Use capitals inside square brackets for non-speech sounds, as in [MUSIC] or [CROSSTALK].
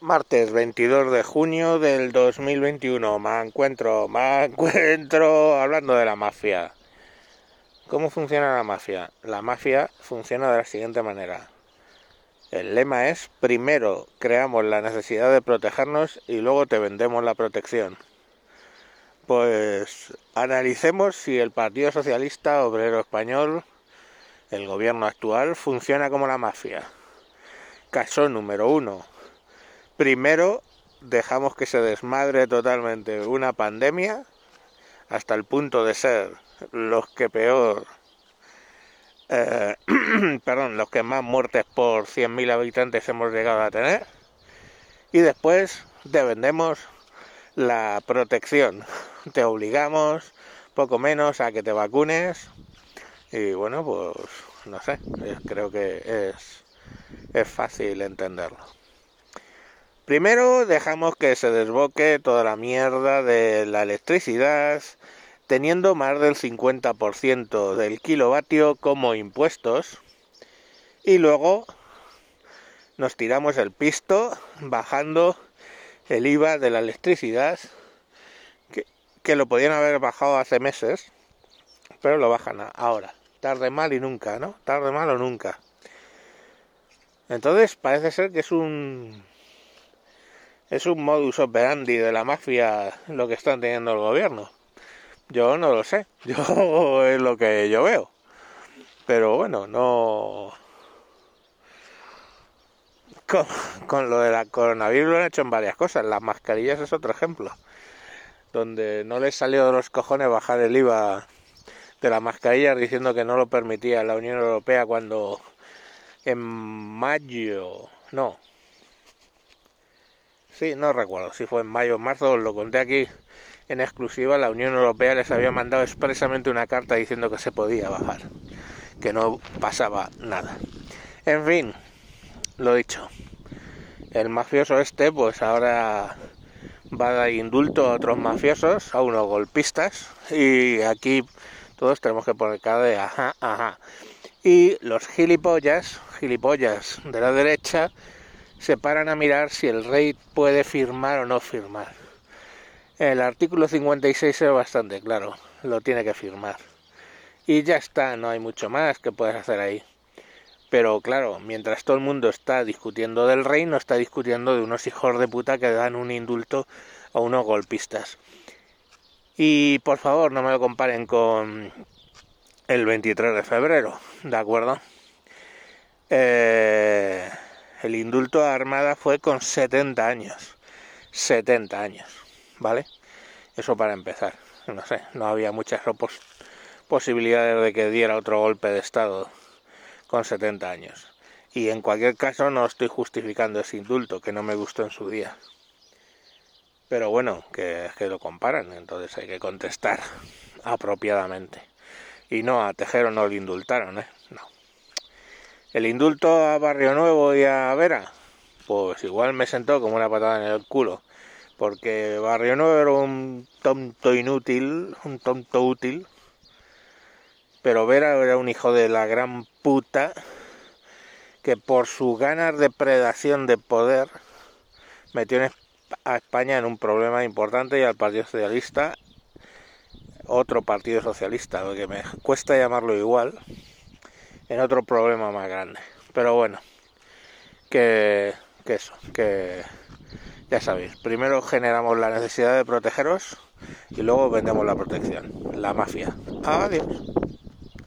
Martes 22 de junio del 2021. Me encuentro, me encuentro hablando de la mafia. ¿Cómo funciona la mafia? La mafia funciona de la siguiente manera. El lema es, primero creamos la necesidad de protegernos y luego te vendemos la protección. Pues analicemos si el Partido Socialista Obrero Español, el gobierno actual, funciona como la mafia. Caso número uno Primero, dejamos que se desmadre totalmente una pandemia hasta el punto de ser los que peor, eh, [CLEARS THROAT] perdón, los que más muertes por 100.000 habitantes hemos llegado a tener. Y después te vendemos la protección. Te obligamos poco menos a que te vacunes. Y bueno, pues no sé, creo que es, es fácil entenderlo. Primero dejamos que se desboque toda la mierda de la electricidad, teniendo más del 50% del kilovatio como impuestos. Y luego nos tiramos el pisto bajando el IVA de la electricidad, que, que lo podían haber bajado hace meses, pero lo bajan ahora. Tarde mal y nunca, ¿no? Tarde mal o nunca. Entonces parece ser que es un es un modus operandi de la mafia lo que están teniendo el gobierno. Yo no lo sé, [LAUGHS] yo es lo que yo veo. Pero bueno, no... Con, lo de la coronavirus lo han hecho en varias cosas. Las mascarillas es otro ejemplo. Donde no les salió de los cojones bajar el IVA de las mascarillas diciendo que no lo permitía la Unión Europea cuando en mayo, no, Sí, no recuerdo si fue en mayo o marzo, lo conté aquí en exclusiva, la Unión Europea les había mandado expresamente una carta diciendo que se podía bajar, que no pasaba nada. En fin, lo dicho, el mafioso este pues ahora va a dar indulto a otros mafiosos, a unos golpistas, y aquí todos tenemos que poner cara de ajá, ajá. Y los gilipollas, gilipollas de la derecha, se paran a mirar si el rey puede firmar o no firmar. El artículo 56 es bastante claro, lo tiene que firmar. Y ya está, no hay mucho más que puedes hacer ahí. Pero claro, mientras todo el mundo está discutiendo del rey, no está discutiendo de unos hijos de puta que dan un indulto a unos golpistas. Y por favor, no me lo comparen con el 23 de febrero, ¿de acuerdo? Eh el indulto a Armada fue con 70 años. 70 años, ¿vale? Eso para empezar. No sé, no había muchas posibilidades de que diera otro golpe de Estado con 70 años. Y en cualquier caso no estoy justificando ese indulto, que no me gustó en su día. Pero bueno, que, que lo comparan, entonces hay que contestar [LAUGHS] apropiadamente. Y no, a Tejero no le indultaron, ¿eh? El indulto a Barrio Nuevo y a Vera, pues igual me sentó como una patada en el culo, porque Barrio Nuevo era un tonto inútil, un tonto útil, pero Vera era un hijo de la gran puta que por sus ganas de predación de poder metió a España en un problema importante y al Partido Socialista otro Partido Socialista, lo que me cuesta llamarlo igual, en otro problema más grande. Pero bueno, que, eso, que ya sabéis, primero generamos la necesidad de protegeros y luego vendemos la protección, la mafia. Adiós.